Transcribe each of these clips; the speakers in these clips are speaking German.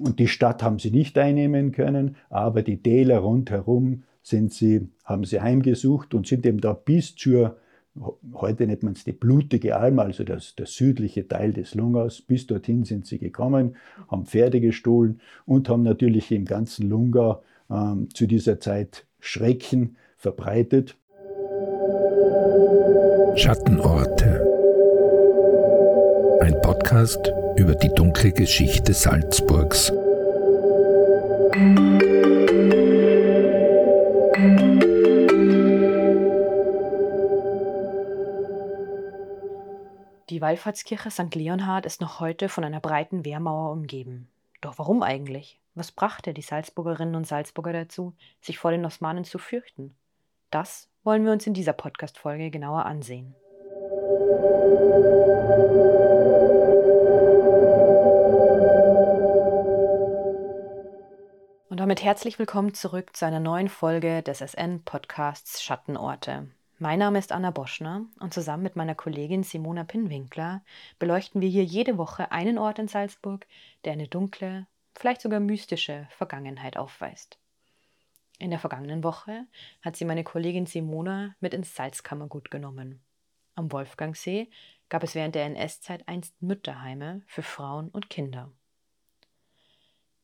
Und die Stadt haben sie nicht einnehmen können, aber die Täler rundherum sind sie, haben sie heimgesucht und sind eben da bis zur, heute nennt man es die blutige Alm, also das, der südliche Teil des Lungaus, bis dorthin sind sie gekommen, haben Pferde gestohlen und haben natürlich im ganzen Lungau ähm, zu dieser Zeit Schrecken verbreitet. Schattenorte. Ein Podcast über die dunkle Geschichte Salzburgs. Die Wallfahrtskirche St. Leonhard ist noch heute von einer breiten Wehrmauer umgeben. Doch warum eigentlich? Was brachte die Salzburgerinnen und Salzburger dazu, sich vor den Osmanen zu fürchten? Das wollen wir uns in dieser Podcast-Folge genauer ansehen. Und damit herzlich willkommen zurück zu einer neuen Folge des SN-Podcasts Schattenorte. Mein Name ist Anna Boschner und zusammen mit meiner Kollegin Simona Pinwinkler beleuchten wir hier jede Woche einen Ort in Salzburg, der eine dunkle, vielleicht sogar mystische Vergangenheit aufweist. In der vergangenen Woche hat sie meine Kollegin Simona mit ins Salzkammergut genommen. Am Wolfgangsee gab es während der NS-Zeit einst Mütterheime für Frauen und Kinder.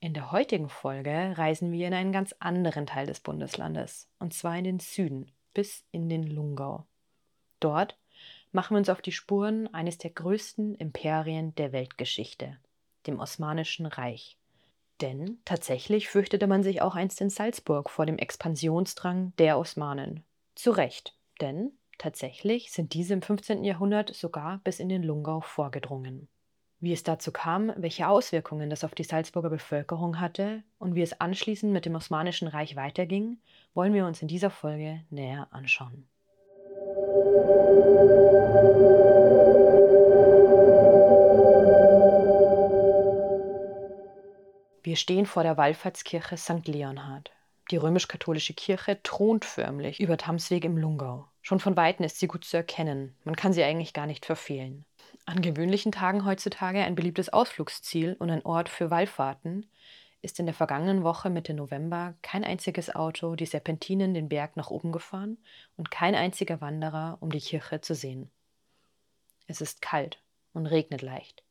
In der heutigen Folge reisen wir in einen ganz anderen Teil des Bundeslandes, und zwar in den Süden bis in den Lungau. Dort machen wir uns auf die Spuren eines der größten Imperien der Weltgeschichte, dem Osmanischen Reich. Denn tatsächlich fürchtete man sich auch einst in Salzburg vor dem Expansionsdrang der Osmanen. Zu Recht, denn tatsächlich sind diese im 15. Jahrhundert sogar bis in den Lungau vorgedrungen. Wie es dazu kam, welche Auswirkungen das auf die Salzburger Bevölkerung hatte und wie es anschließend mit dem Osmanischen Reich weiterging, wollen wir uns in dieser Folge näher anschauen. Wir stehen vor der Wallfahrtskirche St. Leonhard. Die römisch-katholische Kirche thront förmlich über Tamsweg im Lungau. Schon von Weitem ist sie gut zu erkennen. Man kann sie eigentlich gar nicht verfehlen. An gewöhnlichen Tagen heutzutage ein beliebtes Ausflugsziel und ein Ort für Wallfahrten, ist in der vergangenen Woche Mitte November kein einziges Auto die Serpentinen den Berg nach oben gefahren und kein einziger Wanderer, um die Kirche zu sehen. Es ist kalt und regnet leicht.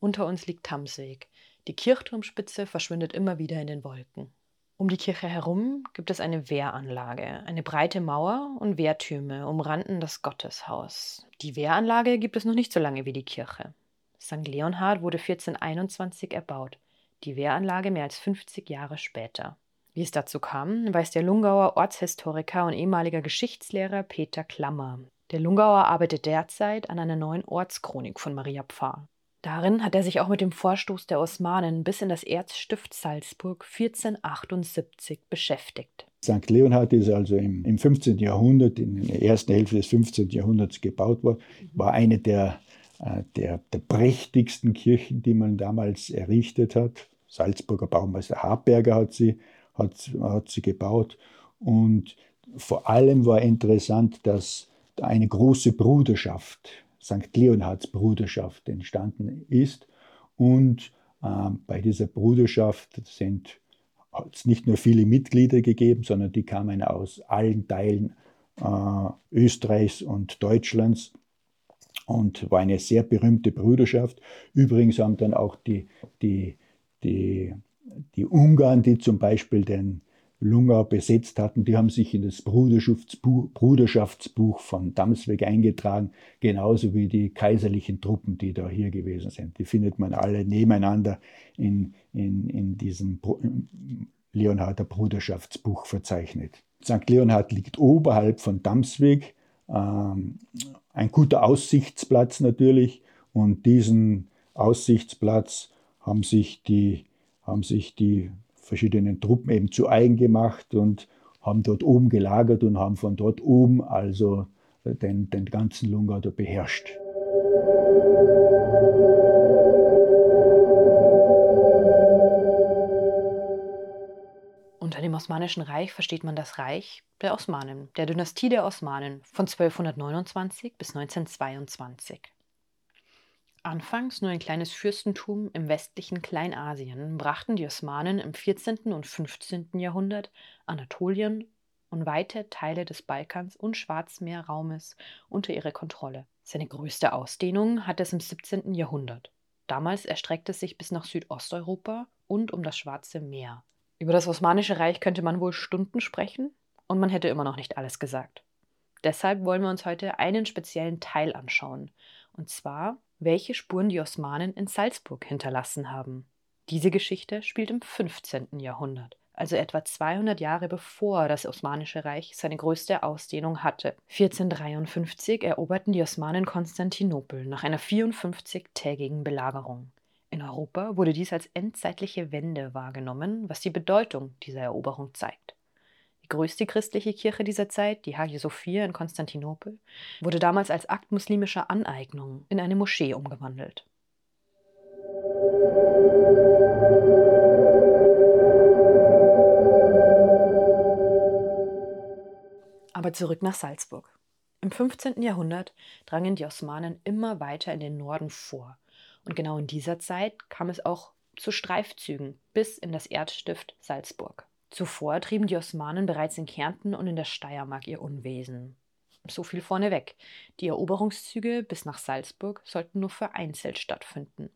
Unter uns liegt Tamsweg. Die Kirchturmspitze verschwindet immer wieder in den Wolken. Um die Kirche herum gibt es eine Wehranlage. Eine breite Mauer und Wehrtürme umranden das Gotteshaus. Die Wehranlage gibt es noch nicht so lange wie die Kirche. St. Leonhard wurde 1421 erbaut, die Wehranlage mehr als 50 Jahre später. Wie es dazu kam, weiß der Lungauer Ortshistoriker und ehemaliger Geschichtslehrer Peter Klammer. Der Lungauer arbeitet derzeit an einer neuen Ortschronik von Maria Pfarr. Darin hat er sich auch mit dem Vorstoß der Osmanen bis in das Erzstift Salzburg 1478 beschäftigt. St. Leonhard ist also im, im 15. Jahrhundert, in der ersten Hälfte des 15. Jahrhunderts gebaut worden, war eine der, äh, der, der prächtigsten Kirchen, die man damals errichtet hat. Salzburger Baumeister Harberger hat sie, hat, hat sie gebaut. Und vor allem war interessant, dass eine große Bruderschaft St. Leonhards Bruderschaft entstanden ist. Und äh, bei dieser Bruderschaft sind es nicht nur viele Mitglieder gegeben, sondern die kamen aus allen Teilen äh, Österreichs und Deutschlands und war eine sehr berühmte Bruderschaft. Übrigens haben dann auch die, die, die, die Ungarn, die zum Beispiel den, Lungau besetzt hatten, die haben sich in das Bruderschaftsbuch, von Damsweg eingetragen, genauso wie die kaiserlichen Truppen, die da hier gewesen sind. Die findet man alle nebeneinander in, in, in diesem Leonharder Bruderschaftsbuch verzeichnet. St. Leonhard liegt oberhalb von Damsweg, ähm, ein guter Aussichtsplatz natürlich, und diesen Aussichtsplatz haben sich die, haben sich die verschiedenen Truppen eben zu eigen gemacht und haben dort oben gelagert und haben von dort oben also den, den ganzen Lungau beherrscht. Unter dem Osmanischen Reich versteht man das Reich der Osmanen, der Dynastie der Osmanen von 1229 bis 1922. Anfangs nur ein kleines Fürstentum im westlichen Kleinasien, brachten die Osmanen im 14. und 15. Jahrhundert Anatolien und weite Teile des Balkans und Schwarzmeerraumes unter ihre Kontrolle. Seine größte Ausdehnung hatte es im 17. Jahrhundert. Damals erstreckte es sich bis nach Südosteuropa und um das Schwarze Meer. Über das Osmanische Reich könnte man wohl Stunden sprechen und man hätte immer noch nicht alles gesagt. Deshalb wollen wir uns heute einen speziellen Teil anschauen, und zwar welche Spuren die Osmanen in Salzburg hinterlassen haben. Diese Geschichte spielt im 15. Jahrhundert, also etwa 200 Jahre bevor das Osmanische Reich seine größte Ausdehnung hatte. 1453 eroberten die Osmanen Konstantinopel nach einer 54-tägigen Belagerung. In Europa wurde dies als endzeitliche Wende wahrgenommen, was die Bedeutung dieser Eroberung zeigt. Die größte christliche Kirche dieser Zeit, die Hagia Sophia in Konstantinopel, wurde damals als Akt muslimischer Aneignung in eine Moschee umgewandelt. Aber zurück nach Salzburg. Im 15. Jahrhundert drangen die Osmanen immer weiter in den Norden vor. Und genau in dieser Zeit kam es auch zu Streifzügen bis in das Erzstift Salzburg. Zuvor trieben die Osmanen bereits in Kärnten und in der Steiermark ihr Unwesen. So viel vorneweg. Die Eroberungszüge bis nach Salzburg sollten nur vereinzelt stattfinden.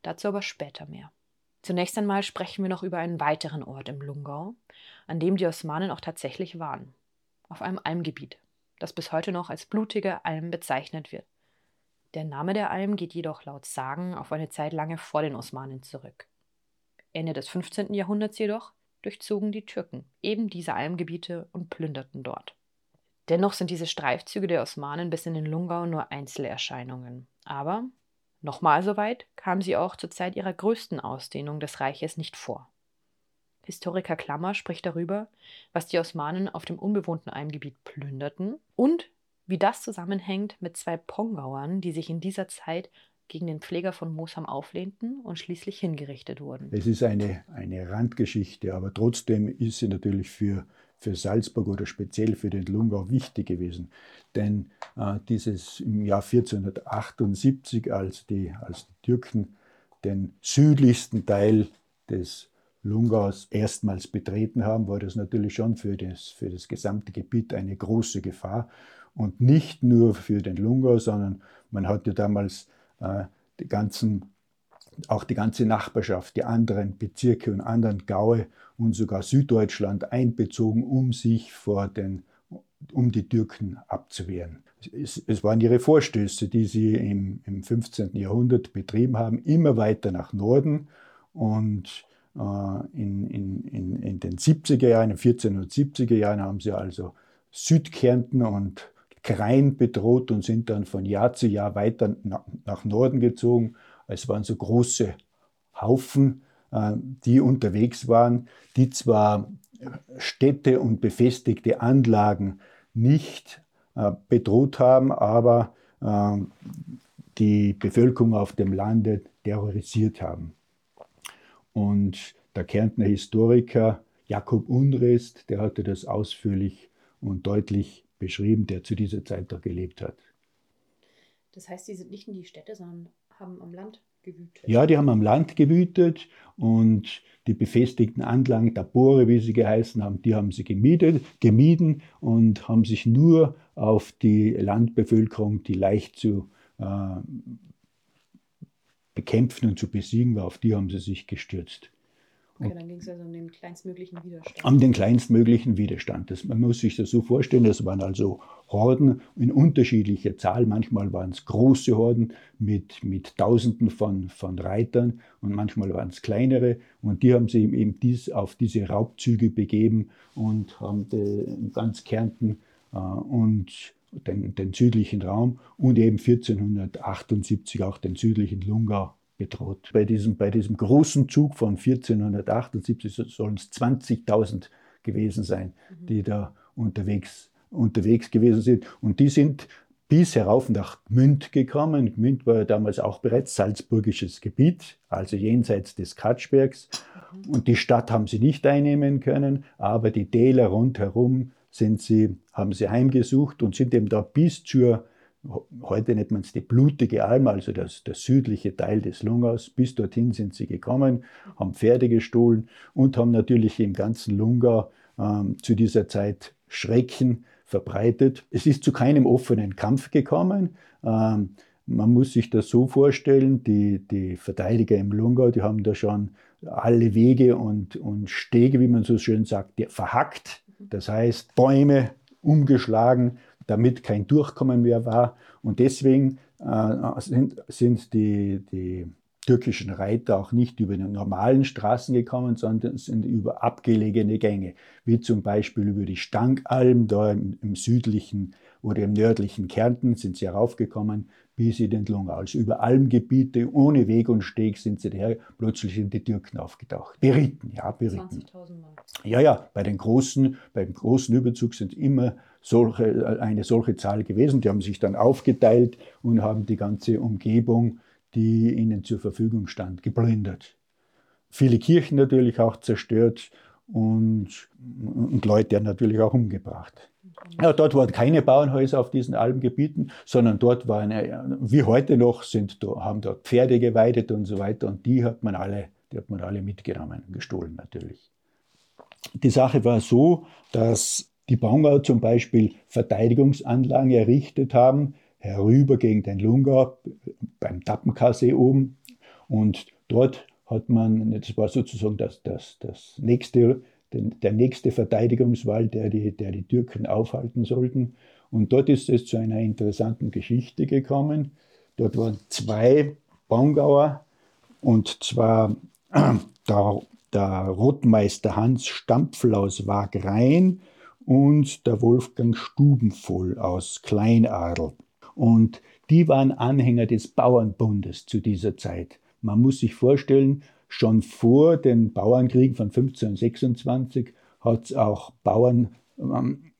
Dazu aber später mehr. Zunächst einmal sprechen wir noch über einen weiteren Ort im Lungau, an dem die Osmanen auch tatsächlich waren. Auf einem Almgebiet, das bis heute noch als blutige Alm bezeichnet wird. Der Name der Alm geht jedoch laut Sagen auf eine Zeit lange vor den Osmanen zurück. Ende des 15. Jahrhunderts jedoch durchzogen die Türken eben diese Almgebiete und plünderten dort. Dennoch sind diese Streifzüge der Osmanen bis in den Lungau nur Einzelerscheinungen. Aber nochmal so weit kamen sie auch zur Zeit ihrer größten Ausdehnung des Reiches nicht vor. Historiker Klammer spricht darüber, was die Osmanen auf dem unbewohnten Almgebiet plünderten und wie das zusammenhängt mit zwei Pongauern, die sich in dieser Zeit gegen den Pfleger von Mosam auflehnten und schließlich hingerichtet wurden. Es ist eine, eine Randgeschichte, aber trotzdem ist sie natürlich für, für Salzburg oder speziell für den Lungau wichtig gewesen. Denn äh, dieses im Jahr 1478, als die, als die Türken den südlichsten Teil des Lungaus erstmals betreten haben, war das natürlich schon für das, für das gesamte Gebiet eine große Gefahr. Und nicht nur für den Lungau, sondern man hatte damals äh, die ganzen, auch die ganze Nachbarschaft, die anderen Bezirke und anderen Gaue und sogar Süddeutschland einbezogen, um sich vor den, um die Türken abzuwehren. Es, es waren ihre Vorstöße, die sie im, im 15. Jahrhundert betrieben haben, immer weiter nach Norden und äh, in, in, in, in den 70er Jahren, in den 1470er Jahren haben sie also Südkärnten und Krain bedroht und sind dann von Jahr zu Jahr weiter nach Norden gezogen. Es waren so große Haufen, äh, die unterwegs waren, die zwar Städte und befestigte Anlagen nicht äh, bedroht haben, aber äh, die Bevölkerung auf dem Lande terrorisiert haben. Und der Kärntner Historiker Jakob Unrest, der hatte das ausführlich und deutlich beschrieben, der zu dieser Zeit da gelebt hat. Das heißt, sie sind nicht in die Städte, sondern haben am Land gewütet? Ja, die haben am Land gewütet und die befestigten Anlagen, Tabore, wie sie geheißen haben, die haben sie gemietet, gemieden und haben sich nur auf die Landbevölkerung, die leicht zu äh, bekämpfen und zu besiegen war, auf die haben sie sich gestürzt. Okay, dann ging es also um den kleinstmöglichen Widerstand. Um den kleinstmöglichen Widerstand. Das, man muss sich das so vorstellen, das waren also Horden in unterschiedlicher Zahl. Manchmal waren es große Horden mit, mit Tausenden von, von Reitern und manchmal waren es kleinere. Und die haben sich eben dies, auf diese Raubzüge begeben und haben ganz Kärnten äh, und den, den südlichen Raum und eben 1478 auch den südlichen Lungau bedroht. Bei diesem, bei diesem großen Zug von 1478 sollen es 20.000 gewesen sein, mhm. die da unterwegs, unterwegs gewesen sind. Und die sind bis herauf nach Gmünd gekommen. Gmünd war ja damals auch bereits salzburgisches Gebiet, also jenseits des Katschbergs. Mhm. Und die Stadt haben sie nicht einnehmen können, aber die Täler rundherum sind sie, haben sie heimgesucht und sind eben da bis zur heute nennt man es die blutige Alm, also das, der südliche Teil des Lungaus. Bis dorthin sind sie gekommen, haben Pferde gestohlen und haben natürlich im ganzen Lungau ähm, zu dieser Zeit Schrecken verbreitet. Es ist zu keinem offenen Kampf gekommen. Ähm, man muss sich das so vorstellen, die, die Verteidiger im Lungau, die haben da schon alle Wege und, und Stege, wie man so schön sagt, verhackt. Das heißt, Bäume umgeschlagen, damit kein Durchkommen mehr war. Und deswegen äh, sind, sind die, die türkischen Reiter auch nicht über die normalen Straßen gekommen, sondern sind über abgelegene Gänge, wie zum Beispiel über die Stangalm, da im, im südlichen oder im nördlichen Kärnten sind sie heraufgekommen, bis sie den Lungau. Also über Almgebiete, ohne Weg und Steg sind sie daher, plötzlich sind die Türken aufgetaucht. Beritten, ja, beritten. 20.000 Mann. Ja, ja, bei den großen, beim großen Überzug sind immer solche, eine solche Zahl gewesen. Die haben sich dann aufgeteilt und haben die ganze Umgebung, die ihnen zur Verfügung stand, geplündert. Viele Kirchen natürlich auch zerstört und, und Leute natürlich auch umgebracht. Ja, dort waren keine Bauernhäuser auf diesen Alpengebieten, sondern dort waren, wie heute noch, sind, haben dort Pferde geweidet und so weiter und die hat man alle, die hat man alle mitgenommen, gestohlen natürlich. Die Sache war so, dass die Bongau zum Beispiel Verteidigungsanlagen errichtet haben, herüber gegen den Lungau, beim Tappenkassee oben. Und dort hat man, das war sozusagen das, das, das nächste, der nächste Verteidigungswall, der die, der die Türken aufhalten sollten. Und dort ist es zu einer interessanten Geschichte gekommen. Dort waren zwei Bongauer, und zwar der, der Rotmeister Hans Stampfel aus Wagrein und der Wolfgang Stubenvoll aus Kleinadel. Und die waren Anhänger des Bauernbundes zu dieser Zeit. Man muss sich vorstellen, schon vor den Bauernkriegen von 1526 hat es auch Bauern, ähm,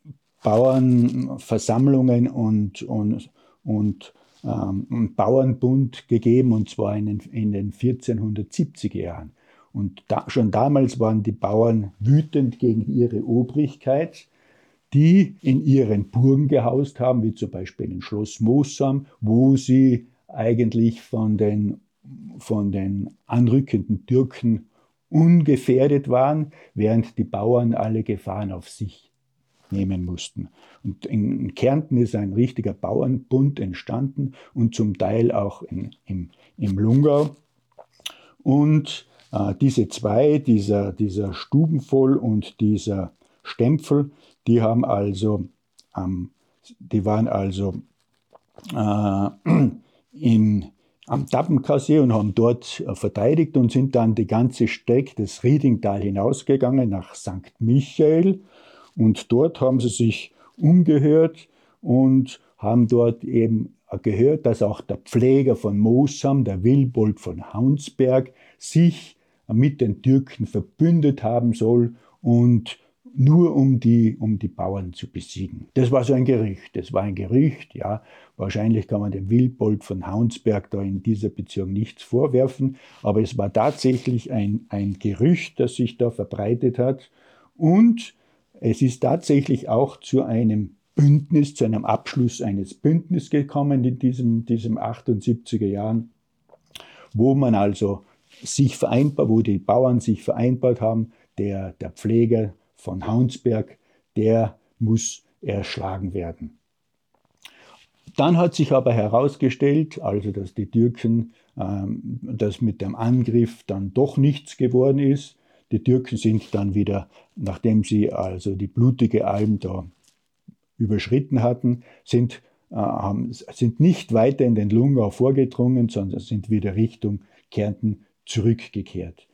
Bauernversammlungen und, und, und ähm, Bauernbund gegeben, und zwar in den, in den 1470er Jahren. Und da, schon damals waren die Bauern wütend gegen ihre Obrigkeit die in ihren Burgen gehaust haben, wie zum Beispiel in Schloss Moosam, wo sie eigentlich von den, von den anrückenden Türken ungefährdet waren, während die Bauern alle Gefahren auf sich nehmen mussten. Und in Kärnten ist ein richtiger Bauernbund entstanden und zum Teil auch in, im, im Lungau. Und äh, diese zwei, dieser, dieser Stubenvoll und dieser Stempel, die haben also, ähm, die waren also äh, in, am Tappenkassee und haben dort äh, verteidigt und sind dann die ganze Strecke des Riedingtal hinausgegangen nach St. Michael. Und dort haben sie sich umgehört und haben dort eben gehört, dass auch der Pfleger von Mosam, der Wilbold von Haunsberg, sich mit den Türken verbündet haben soll und nur um die, um die Bauern zu besiegen. Das war so ein Gerücht. Das war ein Gerücht, ja. Wahrscheinlich kann man dem Wildbold von Haunsberg da in dieser Beziehung nichts vorwerfen, aber es war tatsächlich ein, ein Gerücht, das sich da verbreitet hat. Und es ist tatsächlich auch zu einem Bündnis, zu einem Abschluss eines Bündnisses gekommen in diesem, diesem 78er Jahren, wo man also sich vereinbart, wo die Bauern sich vereinbart haben, der, der Pfleger von Haunsberg, der muss erschlagen werden. Dann hat sich aber herausgestellt, also dass die Türken, ähm, dass mit dem Angriff dann doch nichts geworden ist. die Türken sind dann wieder, nachdem sie also die blutige Alm da überschritten hatten, sind, äh, sind nicht weiter in den Lungau vorgedrungen, sondern sind wieder Richtung Kärnten zurückgekehrt.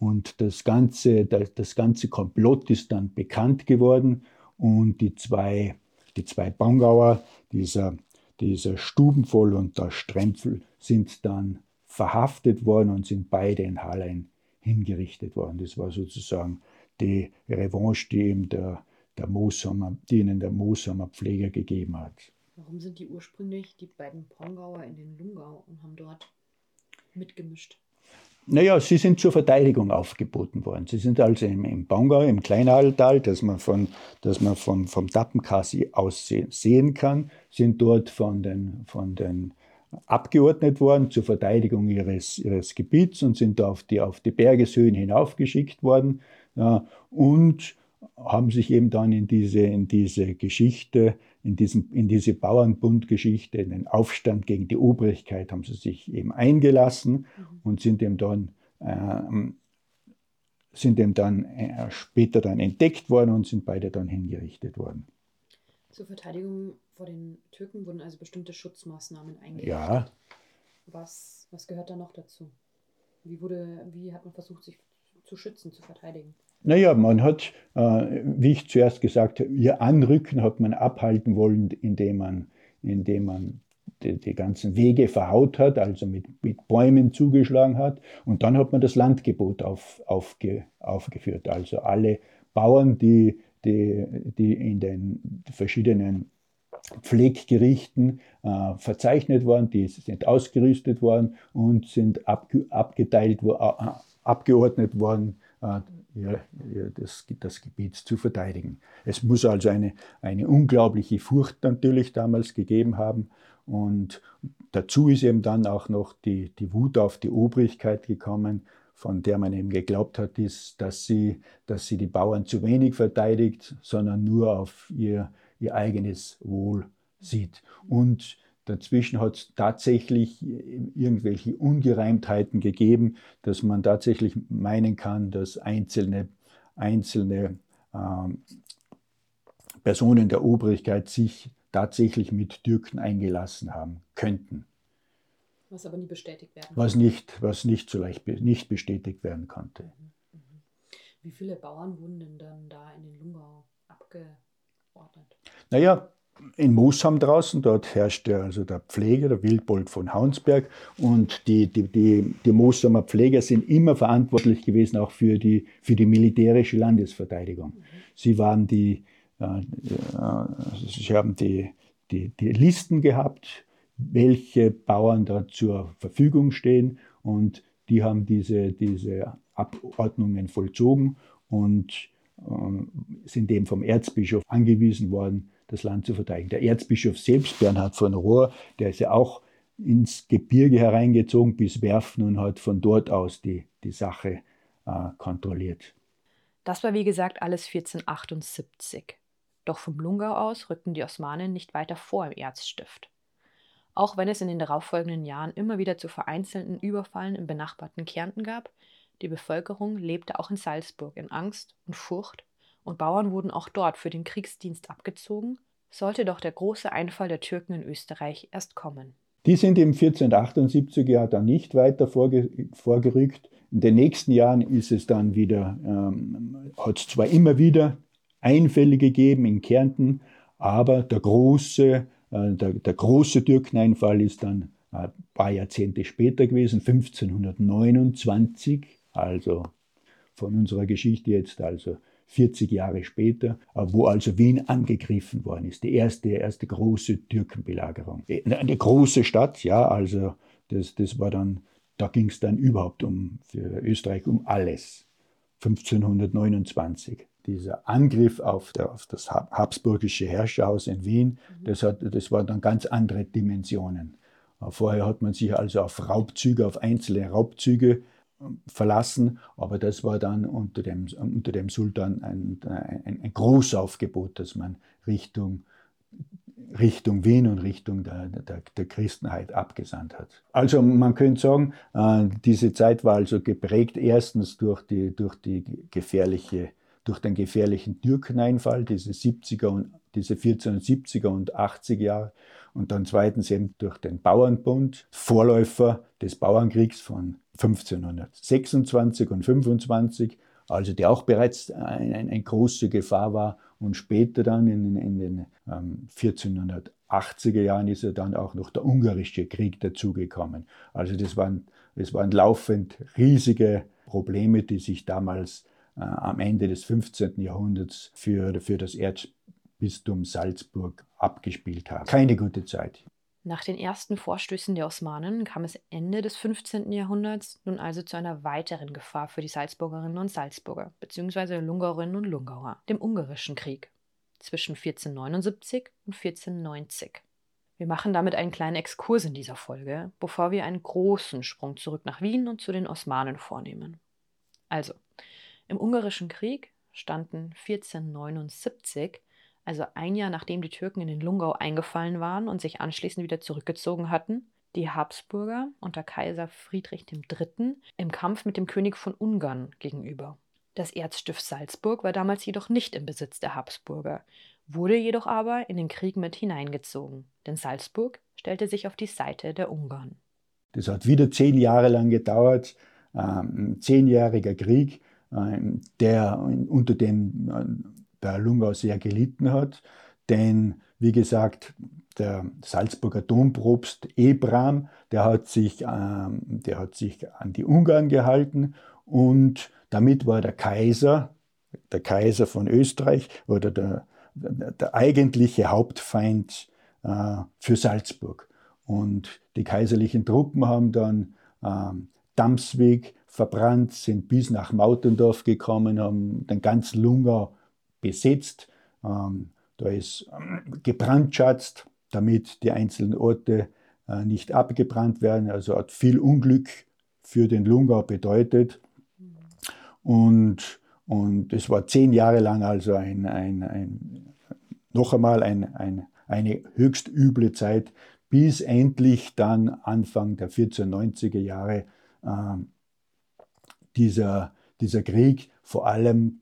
Und das ganze, das ganze Komplott ist dann bekannt geworden und die zwei, die zwei Bangauer, dieser, dieser Stubenvoll und der Strempfel, sind dann verhaftet worden und sind beide in Hallein hingerichtet worden. Das war sozusagen die Revanche, die ihm der, der Mooshammer, die ihnen der Mooshammer Pfleger gegeben hat. Warum sind die ursprünglich die beiden Pongauer in den Lungau und haben dort mitgemischt? Naja, sie sind zur Verteidigung aufgeboten worden. Sie sind also im, im Bangau, im Kleinaltal, das man, von, das man vom, vom Tappenkassi aus sehen kann, sind dort von den, von den abgeordnet worden zur Verteidigung ihres, ihres Gebiets und sind auf die, auf die Bergeshöhen hinaufgeschickt worden ja, und haben sich eben dann in diese, in diese Geschichte, in, diesen, in diese Bauernbundgeschichte, in den Aufstand gegen die Obrigkeit, haben sie sich eben eingelassen mhm. und sind eben dann, äh, sind eben dann äh, später dann entdeckt worden und sind beide dann hingerichtet worden. Zur Verteidigung vor den Türken wurden also bestimmte Schutzmaßnahmen eingerichtet. Ja. Was, was gehört da noch dazu? Wie, wurde, wie hat man versucht, sich zu schützen, zu verteidigen? Naja, man hat, äh, wie ich zuerst gesagt habe, ihr Anrücken hat man abhalten wollen, indem man, indem man die, die, ganzen Wege verhaut hat, also mit, mit Bäumen zugeschlagen hat. Und dann hat man das Landgebot auf, aufge, aufgeführt. Also alle Bauern, die die, die in den verschiedenen Pfleggerichten äh, verzeichnet worden, die sind ausgerüstet worden und sind abge abgeteilt, abgeordnet worden, äh, ja, das, das Gebiet zu verteidigen. Es muss also eine, eine unglaubliche Furcht natürlich damals gegeben haben. Und dazu ist eben dann auch noch die, die Wut auf die Obrigkeit gekommen, von der man eben geglaubt hat, ist, dass sie, dass sie die Bauern zu wenig verteidigt, sondern nur auf ihr, ihr eigenes Wohl sieht. Und dazwischen hat es tatsächlich irgendwelche Ungereimtheiten gegeben, dass man tatsächlich meinen kann, dass einzelne, einzelne ähm, Personen der Obrigkeit sich tatsächlich mit Türken eingelassen haben könnten. Was aber nie bestätigt werden was nicht, was nicht so leicht nicht bestätigt werden konnte. Mhm, mhm. Wie viele Bauern wurden denn dann da in den Lungau abgeordnet? Naja, in Moosham draußen, dort herrschte also der Pfleger, der Wildbold von Haunsberg. Und die, die, die, die Mooshamer Pfleger sind immer verantwortlich gewesen, auch für die, für die militärische Landesverteidigung. Sie waren die, äh, äh, sie haben die, die, die Listen gehabt welche Bauern da zur Verfügung stehen und die haben diese, diese Abordnungen vollzogen und äh, sind eben vom Erzbischof angewiesen worden, das Land zu verteidigen. Der Erzbischof selbst, Bernhard von Rohr, der ist ja auch ins Gebirge hereingezogen bis Werfen und hat von dort aus die, die Sache äh, kontrolliert. Das war wie gesagt alles 1478. Doch vom Lungau aus rückten die Osmanen nicht weiter vor im Erzstift. Auch wenn es in den darauffolgenden Jahren immer wieder zu vereinzelten Überfallen im benachbarten Kärnten gab, die Bevölkerung lebte auch in Salzburg in Angst und Furcht und Bauern wurden auch dort für den Kriegsdienst abgezogen, sollte doch der große Einfall der Türken in Österreich erst kommen. Die sind im 1478 Jahr dann nicht weiter vorge vorgerückt. In den nächsten Jahren ist es dann wieder, ähm, hat es zwar immer wieder Einfälle gegeben in Kärnten, aber der große äh, der, der große Türkeneinfall ist dann ein paar Jahrzehnte später gewesen, 1529, also von unserer Geschichte jetzt also 40 Jahre später, äh, wo also Wien angegriffen worden ist. Die erste, erste große Türkenbelagerung. Äh, eine große Stadt, ja, also das, das war dann, da ging es dann überhaupt um, für Österreich um alles. 1529 dieser Angriff auf, das habsburgische Herrscherhaus in Wien, mhm. das, hat, das waren dann ganz andere Dimensionen. Vorher hat man sich also auf Raubzüge, auf einzelne Raubzüge verlassen, aber das war dann unter dem, unter dem Sultan ein, ein, ein Großaufgebot, dass man Richtung Richtung Wien und Richtung der, der, der, Christenheit abgesandt hat. Also man könnte sagen, äh, diese Zeit war also geprägt erstens durch, die, durch, die gefährliche, durch den gefährlichen Türkeneinfall, diese 70er und diese 1470er und 80er Jahre und dann zweitens eben durch den Bauernbund, Vorläufer des Bauernkriegs von 1526 und 25, also die auch bereits eine, eine große Gefahr war und später dann in, in den ähm, 1480er Jahren ist ja dann auch noch der ungarische Krieg dazugekommen. Also das waren, das waren laufend riesige Probleme, die sich damals äh, am Ende des 15. Jahrhunderts für, für das Erzbistum Salzburg abgespielt haben. Keine gute Zeit. Nach den ersten Vorstößen der Osmanen kam es Ende des 15. Jahrhunderts nun also zu einer weiteren Gefahr für die Salzburgerinnen und Salzburger bzw. Lungauerinnen und Lungauer, dem Ungarischen Krieg zwischen 1479 und 1490. Wir machen damit einen kleinen Exkurs in dieser Folge, bevor wir einen großen Sprung zurück nach Wien und zu den Osmanen vornehmen. Also, im Ungarischen Krieg standen 1479 also ein Jahr nachdem die Türken in den Lungau eingefallen waren und sich anschließend wieder zurückgezogen hatten, die Habsburger unter Kaiser Friedrich III. im Kampf mit dem König von Ungarn gegenüber. Das Erzstift Salzburg war damals jedoch nicht im Besitz der Habsburger, wurde jedoch aber in den Krieg mit hineingezogen, denn Salzburg stellte sich auf die Seite der Ungarn. Das hat wieder zehn Jahre lang gedauert, ähm, ein zehnjähriger Krieg, der unter dem der Lungau sehr gelitten hat. Denn, wie gesagt, der Salzburger Domprobst Ebram, der hat sich, ähm, der hat sich an die Ungarn gehalten und damit war der Kaiser, der Kaiser von Österreich oder der, der, eigentliche Hauptfeind äh, für Salzburg. Und die kaiserlichen Truppen haben dann ähm, Damsweg verbrannt, sind bis nach Mautendorf gekommen, haben den ganzen Lungau besetzt. Ähm, da ist ähm, gebrandschatzt, damit die einzelnen Orte äh, nicht abgebrannt werden. Also hat viel Unglück für den Lungau bedeutet. Und, und es war zehn Jahre lang also ein, ein, ein noch einmal ein, ein, eine höchst üble Zeit, bis endlich dann Anfang der 1490er Jahre äh, dieser, dieser Krieg vor allem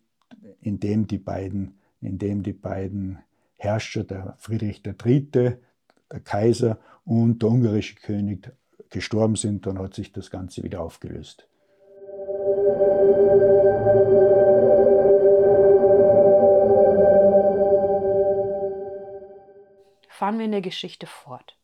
in dem die beiden, in dem die beiden Herrscher, der Friedrich III., der Kaiser und der ungarische König gestorben sind, dann hat sich das Ganze wieder aufgelöst. Fahren wir in der Geschichte fort.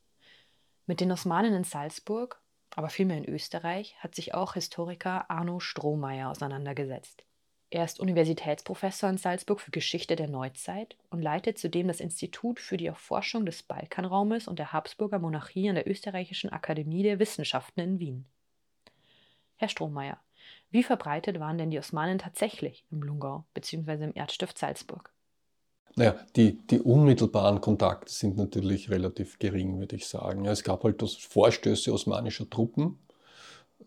Mit den Osmanen in Salzburg, aber vielmehr in Österreich, hat sich auch Historiker Arno Strohmeier auseinandergesetzt. Er ist Universitätsprofessor in Salzburg für Geschichte der Neuzeit und leitet zudem das Institut für die Erforschung des Balkanraumes und der Habsburger Monarchie an der Österreichischen Akademie der Wissenschaften in Wien. Herr Strohmeier, wie verbreitet waren denn die Osmanen tatsächlich im Lungau bzw. im Erzstift Salzburg? Naja, die, die unmittelbaren Kontakte sind natürlich relativ gering, würde ich sagen. Ja, es gab halt Vorstöße osmanischer Truppen,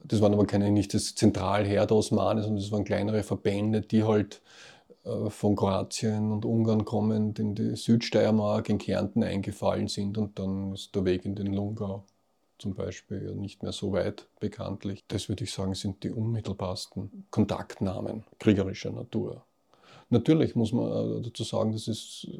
das waren aber keine, nicht das Zentralheer der Osmanen, sondern das waren kleinere Verbände, die halt äh, von Kroatien und Ungarn kommend in die Südsteiermark, in Kärnten eingefallen sind und dann ist der Weg in den Lungau zum Beispiel nicht mehr so weit bekanntlich. Das würde ich sagen, sind die unmittelbarsten Kontaktnamen kriegerischer Natur. Natürlich muss man äh, dazu sagen, dass es äh,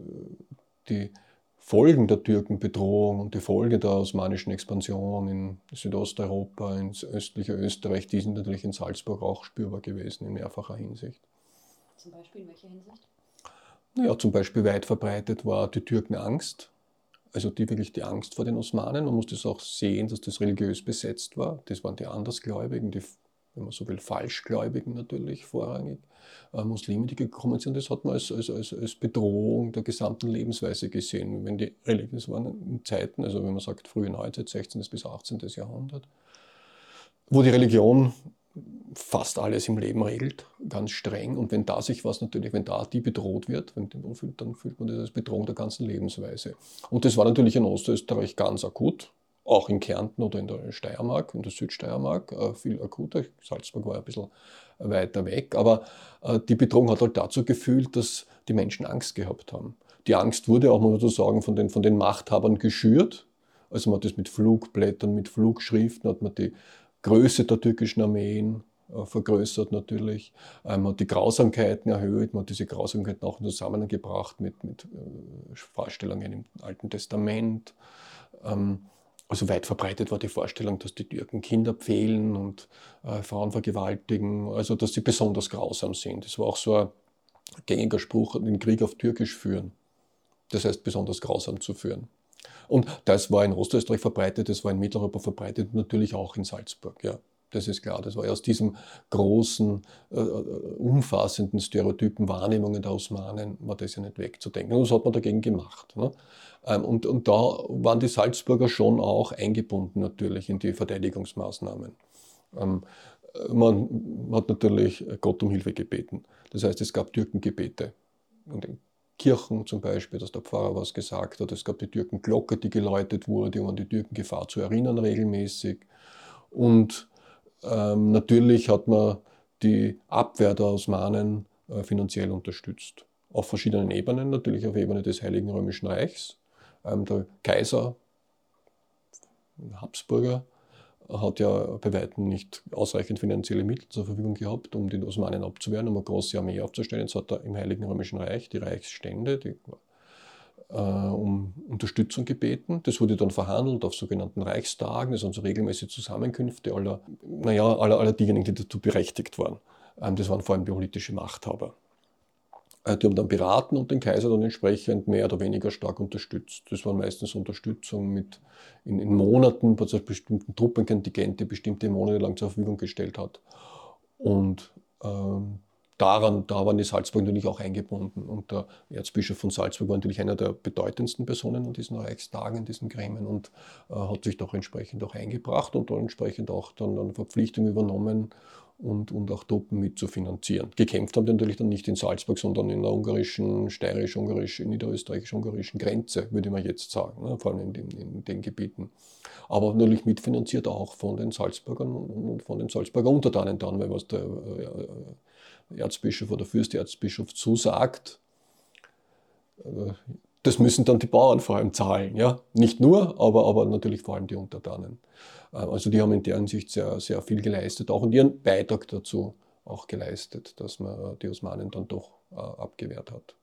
die Folgen der Türkenbedrohung und die Folge der osmanischen Expansion in Südosteuropa, ins östliche Österreich, die sind natürlich in Salzburg auch spürbar gewesen in mehrfacher Hinsicht. Zum Beispiel in welcher Hinsicht? Naja, zum Beispiel weit verbreitet war die Türkenangst, also die wirklich die Angst vor den Osmanen. Man muss das auch sehen, dass das religiös besetzt war. Das waren die Andersgläubigen, die wenn man so will, Falschgläubigen natürlich vorrangig, äh, Muslime, die gekommen sind. Das hat man als, als, als, als Bedrohung der gesamten Lebensweise gesehen. Wenn die das waren in Zeiten, also wenn man sagt frühe Neuzeit, 16. bis 18. Jahrhundert, wo die Religion fast alles im Leben regelt, ganz streng. Und wenn da sich was natürlich, wenn da die bedroht wird, wenn dann fühlt man das als Bedrohung der ganzen Lebensweise. Und das war natürlich in Ostösterreich ganz akut auch in Kärnten oder in der Steiermark, in der Südsteiermark, äh, viel akuter. Salzburg war ein bisschen weiter weg, aber äh, die Bedrohung hat halt dazu geführt, dass die Menschen Angst gehabt haben. die Angst wurde auch, muss man sagen, von den, von den Machthabern geschürt. Also man hat das mit Flugblättern, mit Flugschriften, hat man die Größe der türkischen Armeen äh, vergrößert natürlich. Ähm, man hat die Grausamkeiten erhöht, man hat diese Grausamkeiten auch in Zusammenhang gebracht mit, mit Vorstellungen im Alten Testament. Ähm, also weit verbreitet war die Vorstellung, dass die Türken Kinder pfählen und äh, Frauen vergewaltigen, also dass sie besonders grausam sind. Das war auch so ein gängiger Spruch, den Krieg auf Türkisch führen. Das heißt, besonders grausam zu führen. Und das war in Ostösterreich verbreitet, das war in Mitteleuropa verbreitet, natürlich auch in Salzburg. Ja. Das ist klar. Das war aus diesem großen, äh, umfassenden Stereotypen Wahrnehmungen der Osmanen, war das ja nicht wegzudenken. Und das hat man dagegen gemacht. Ne? Ähm, und, und da waren die Salzburger schon auch eingebunden natürlich in die Verteidigungsmaßnahmen. Ähm, man hat natürlich Gott um Hilfe gebeten. Das heißt, es gab Türkengebete. Und in Kirchen zum Beispiel, dass der Pfarrer was gesagt hat. Es gab die Türkenglocke, die geläutet wurde, um an die Türkengefahr zu erinnern regelmäßig. Und ähm, natürlich hat man die Abwehr der Osmanen äh, finanziell unterstützt. Auf verschiedenen Ebenen, natürlich auf Ebene des Heiligen Römischen Reichs. Ähm, der Kaiser, Habsburger, hat ja bei weitem nicht ausreichend finanzielle Mittel zur Verfügung gehabt, um die Osmanen abzuwehren, um eine große Armee aufzustellen. Jetzt hat er im Heiligen Römischen Reich die Reichsstände, die äh, um Unterstützung gebeten. Das wurde dann verhandelt auf sogenannten Reichstagen. Das sind so regelmäßige Zusammenkünfte aller, naja, aller, aller diejenigen, die dazu berechtigt waren. Ähm, das waren vor allem politische Machthaber. Äh, die haben dann beraten und den Kaiser dann entsprechend mehr oder weniger stark unterstützt. Das waren meistens Unterstützung mit in, in Monaten, bei bestimmten Truppenkontingente bestimmte Monate lang zur Verfügung gestellt hat. Und ähm, daran, da waren die Salzburg natürlich auch eingebunden. Und der Erzbischof von Salzburg war natürlich einer der bedeutendsten Personen an diesen Reichstagen, in diesen Gremien und äh, hat sich doch entsprechend auch eingebracht und dann entsprechend auch dann eine Verpflichtung übernommen und, und auch Truppen mitzufinanzieren. Gekämpft haben die natürlich dann nicht in Salzburg, sondern in der ungarischen, steirisch-ungarischen, niederösterreichisch-ungarischen Grenze, würde man jetzt sagen, ne? vor allem in den, in den, Gebieten. Aber natürlich mitfinanziert auch von den Salzburgern und von den Salzburger Untertanen dann, weil was der äh, Erzbischof oder Fürsterzbischof zusagt, das müssen dann die Bauern vor allem zahlen. Ja? Nicht nur, aber, aber natürlich vor allem die Untertanen. Äh, also die haben in der Hinsicht sehr, sehr viel geleistet, auch und ihren Beitrag dazu auch geleistet, dass man die Osmanen dann doch äh, abgewehrt hat.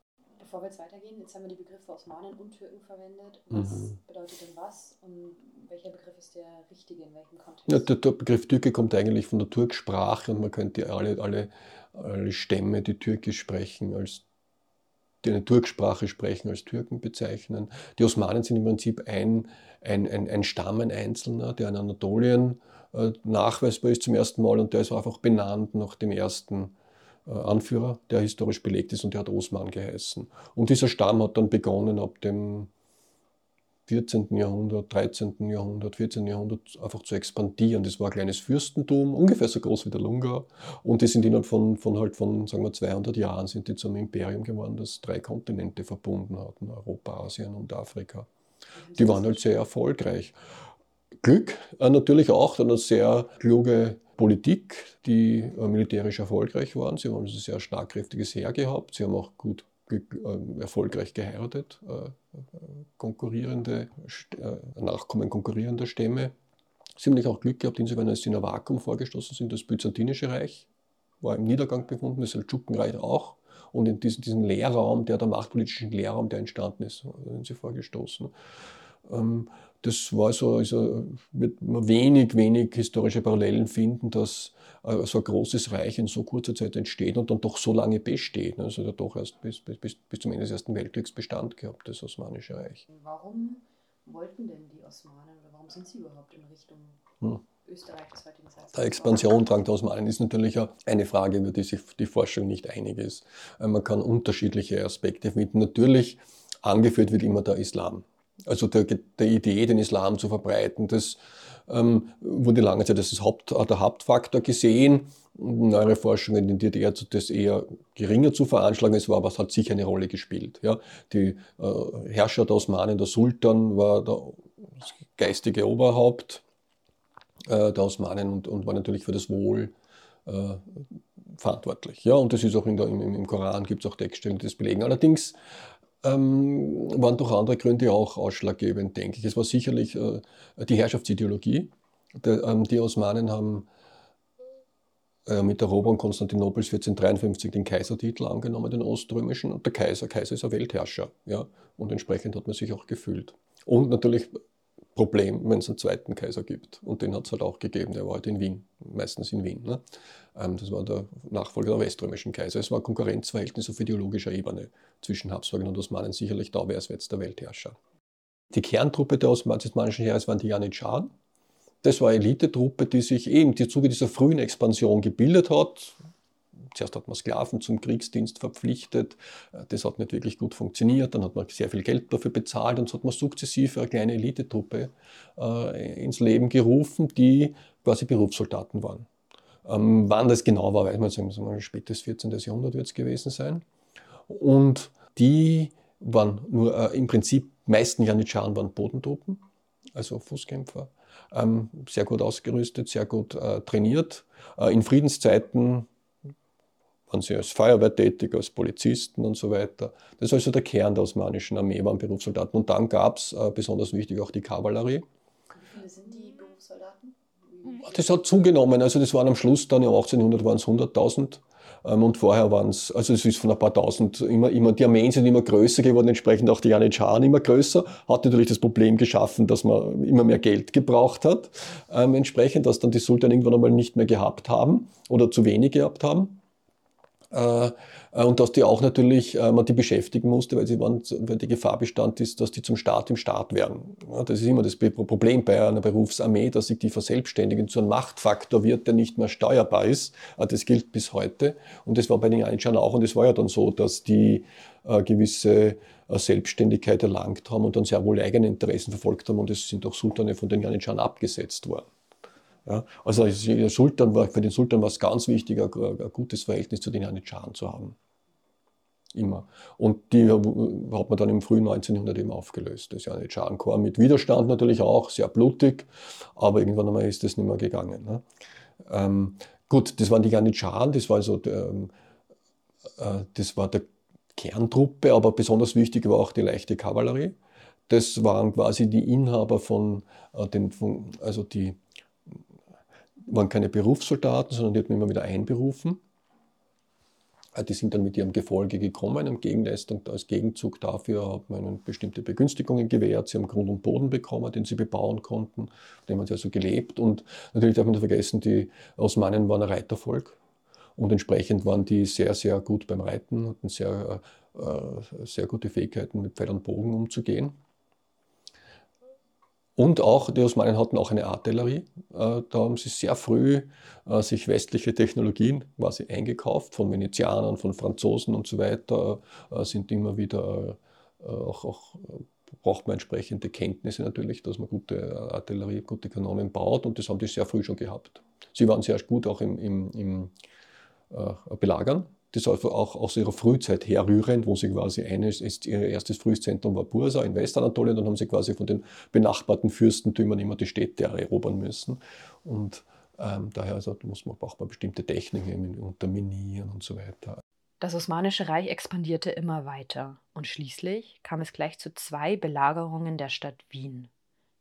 Bevor wir jetzt weitergehen, jetzt haben wir die Begriffe Osmanen und Türken verwendet. Was mhm. bedeutet denn was und welcher Begriff ist der richtige in welchem Kontext? Ja, der, der, Begriff Türke kommt eigentlich von der Turksprache und man könnte alle, alle, alle Stämme, die Türkisch sprechen, als die eine Turksprache sprechen, als Türken bezeichnen. Die Osmanen sind im Prinzip ein, ein, ein, ein Stamm, ein Einzelner, der in Anatolien äh, nachweisbar ist zum ersten Mal und der ist einfach benannt nach dem ersten Anführer, der historisch belegt ist und der hat Osman geheißen. Und dieser Stamm hat dann begonnen ab dem 14. Jahrhundert, 13. Jahrhundert, 14. Jahrhundert einfach zu expandieren. Das war ein kleines Fürstentum, ungefähr so groß wie der Lungau. Und die sind innerhalb von, von, halt von sagen wir, 200 Jahren sind die zum Imperium geworden, das drei Kontinente verbunden hat, Europa, Asien und Afrika. Die waren halt sehr erfolgreich. Glück äh, natürlich auch, dann eine sehr kluge Politik, die äh, militärisch erfolgreich waren. Sie haben also ein sehr schlagkräftiges Heer gehabt. Sie haben auch gut äh, erfolgreich geheiratet, äh, konkurrierende äh, Nachkommen konkurrierender Stämme. Sie haben nicht auch Glück gehabt, insofern als sie in ein Vakuum vorgestoßen sind. Das Byzantinische Reich war im Niedergang befunden, das Seldschukenreich auch. Und in diesen, diesen Leerraum, der der machtpolitischen Leerraum, der entstanden ist, sind sie vorgestoßen. Ähm, das war so, also wird man wenig, wenig historische Parallelen finden, dass äh, so ein großes Reich in so kurzer Zeit entsteht und dann doch so lange besteht. Also hat doch erst bis, bis, bis zum Ende des Ersten Weltkriegs Bestand gehabt, das Osmanische Reich. Warum wollten denn die Osmanen oder warum sind sie überhaupt in Richtung hm. Österreich des heutigen Zeitpunkt? Der Expansiondrang der Osmanen ist natürlich eine Frage, über die sich die Forschung nicht einig ist. Äh, man kann unterschiedliche Aspekte finden. Natürlich angeführt wird immer der Islam also der, der Idee, den Islam zu verbreiten. Das ähm, wurde lange Zeit als Haupt, der Hauptfaktor gesehen. Neuere Forschung den DDR das eher geringer zu veranschlagen, es war, aber es hat sicher eine Rolle gespielt. Ja. Die äh, Herrscher der Osmanen, der Sultan war der geistige Oberhaupt äh, der Osmanen und, und, war natürlich für das Wohl äh, verantwortlich. Ja, und das ist auch der, im, im Koran gibt es auch Textstellen, die das belegen. Allerdings ähm, waren durch andere Gründe auch ausschlaggebend, denke ich. Es war sicherlich äh, die Herrschaftsideologie. Der, ähm, die Osmanen haben äh, mit der Eroberung Konstantinopels 1453 den Kaisertitel angenommen, den oströmischen. Und der Kaiser, Kaiser ist ein Weltherrscher. Ja? Und entsprechend hat man sich auch gefühlt. Und natürlich Problem, wenn es einen zweiten Kaiser gibt. Und den hat es halt auch gegeben, der war halt in Wien, meistens in Wien. Ne? Ähm, das war der Nachfolger der weströmischen Kaiser. Es war ein Konkurrenzverhältnis auf ideologischer Ebene zwischen Habsburgern und Osmanen. Sicherlich da wäre es jetzt der Weltherrscher. Die Kerntruppe der osmanischen Heeres waren die Janitscharen. Das war eine Elitetruppe, die sich eben im Zuge dieser frühen Expansion gebildet hat. Zuerst hat man Sklaven zum Kriegsdienst verpflichtet. Das hat nicht wirklich gut funktioniert. Dann hat man sehr viel Geld dafür bezahlt und so hat man sukzessive eine kleine Elitetruppe äh, ins Leben gerufen, die quasi Berufssoldaten waren. Ähm, wann das genau war, weiß man. Sagen spätes 14. Jahrhundert wird es gewesen sein. Und die waren nur äh, im Prinzip, meisten Janitscharen waren Bodentruppen, also Fußkämpfer, ähm, sehr gut ausgerüstet, sehr gut äh, trainiert. Äh, in Friedenszeiten waren sie als Feuerwehr tätig, als Polizisten und so weiter. Das ist also der Kern der osmanischen Armee, waren Berufssoldaten. Und dann gab es, äh, besonders wichtig, auch die Kavallerie. Wie viele sind die Berufssoldaten? Das hat zugenommen. Also das waren am Schluss dann, im 1800 waren es 100.000. Und vorher waren es, also es ist von ein paar tausend, immer, immer, die Armeen sind immer größer geworden, entsprechend auch die Janitscharen immer größer. Hat natürlich das Problem geschaffen, dass man immer mehr Geld gebraucht hat. Ähm, entsprechend, dass dann die Sultan irgendwann einmal nicht mehr gehabt haben oder zu wenig gehabt haben. Äh, äh, und dass die auch natürlich äh, man die beschäftigen musste, weil, sie waren, weil die Gefahr bestand ist, dass die zum Staat im Staat werden. das ist immer das Problem bei einer Berufsarmee, dass sich die verselbstständigen zu einem Machtfaktor wird, der nicht mehr steuerbar ist. Das gilt bis heute. Und das war bei den Janitscharen auch. Und es war ja dann so, dass die gewisse Selbstständigkeit erlangt haben und dann sehr wohl eigene Interessen verfolgt haben. Und es sind auch Sultane von den Janitscharen abgesetzt worden. Ja, also der Sultan war, für den Sultan war es ganz wichtig, ein, ein gutes Verhältnis zu den Janitscharen zu haben. Immer. Und die hat man dann im frühen 1900 eben aufgelöst. Das Janitscharenkorps mit Widerstand natürlich auch, sehr blutig, aber irgendwann einmal ist das nicht mehr gegangen. Ne? Ähm, gut, das waren die Janitscharen, das war also der, äh, das war der Kerntruppe, aber besonders wichtig war auch die leichte Kavallerie. Das waren quasi die Inhaber von äh, den, von, also die waren keine Berufssoldaten, sondern die hat man immer wieder einberufen. Äh, die sind dann mit ihrem Gefolge gekommen. Im Gegenleistung, als Gegenzug dafür hat man ihnen bestimmte Begünstigungen gewährt. Sie haben Grund und Boden bekommen, den sie bebauen konnten. Dem haben sie also gelebt. Und natürlich darf man nicht vergessen, die Osmanen waren ein Reitervolk. Und entsprechend waren die sehr, sehr gut beim Reiten, hatten sehr, äh, sehr gute Fähigkeiten, mit Pfeil und Bogen umzugehen. Und auch, die Osmanen hatten auch eine Artillerie. Äh, da haben sie sehr früh äh, sich westliche Technologien quasi eingekauft, von Venezianern, von Franzosen und so weiter, äh, sind immer wieder auch, auch braucht man entsprechende Kenntnisse natürlich, dass man gute Artillerie, gute Kanonen baut und das haben die sehr früh schon gehabt. Sie waren sehr gut auch im, im, im Belagern das auch aus ihrer Frühzeit herrührend, wo sie quasi eines, ihr erstes frühes Zentrum war Bursa in Westanatolien, dann haben sie quasi von den benachbarten Fürstentümern immer die Städte erobern müssen. Und ähm, daher also, muss man, braucht man bestimmte Techniken, unterminieren und so weiter. Das Osmanische Reich expandierte immer weiter und schließlich kam es gleich zu zwei Belagerungen der Stadt Wien,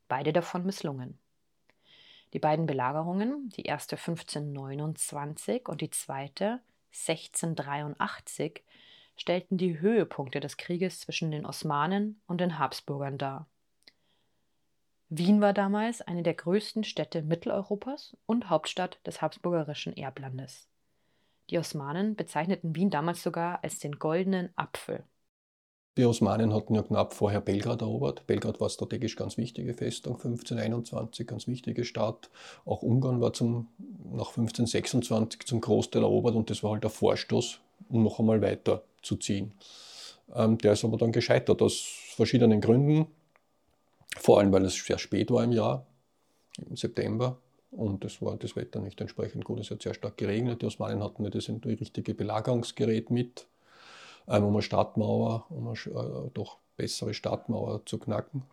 beide davon misslungen. Die beiden Belagerungen, die erste 1529 und die zweite 1683 stellten die Höhepunkte des Krieges zwischen den Osmanen und den Habsburgern dar. Wien war damals eine der größten Städte Mitteleuropas und Hauptstadt des habsburgerischen Erblandes. Die Osmanen bezeichneten Wien damals sogar als den goldenen Apfel. Die Osmanen hatten ja knapp vorher Belgrad erobert. Belgrad war strategisch ganz wichtige Festung, 1521, ganz wichtige Stadt. Auch Ungarn war zum, nach 1526 zum Großteil erobert und das war halt der Vorstoß, um noch einmal weiter zu ziehen. Ähm, der ist aber dann gescheitert aus verschiedenen Gründen. Vor allem, weil es sehr spät war im Jahr, im September. Und das war das Wetter nicht entsprechend gut. Es hat sehr stark geregnet. Die Osmanen hatten nicht das richtige Belagerungsgerät mit um eine Stadtmauer, um eine äh, doch bessere Stadtmauer zu knacken.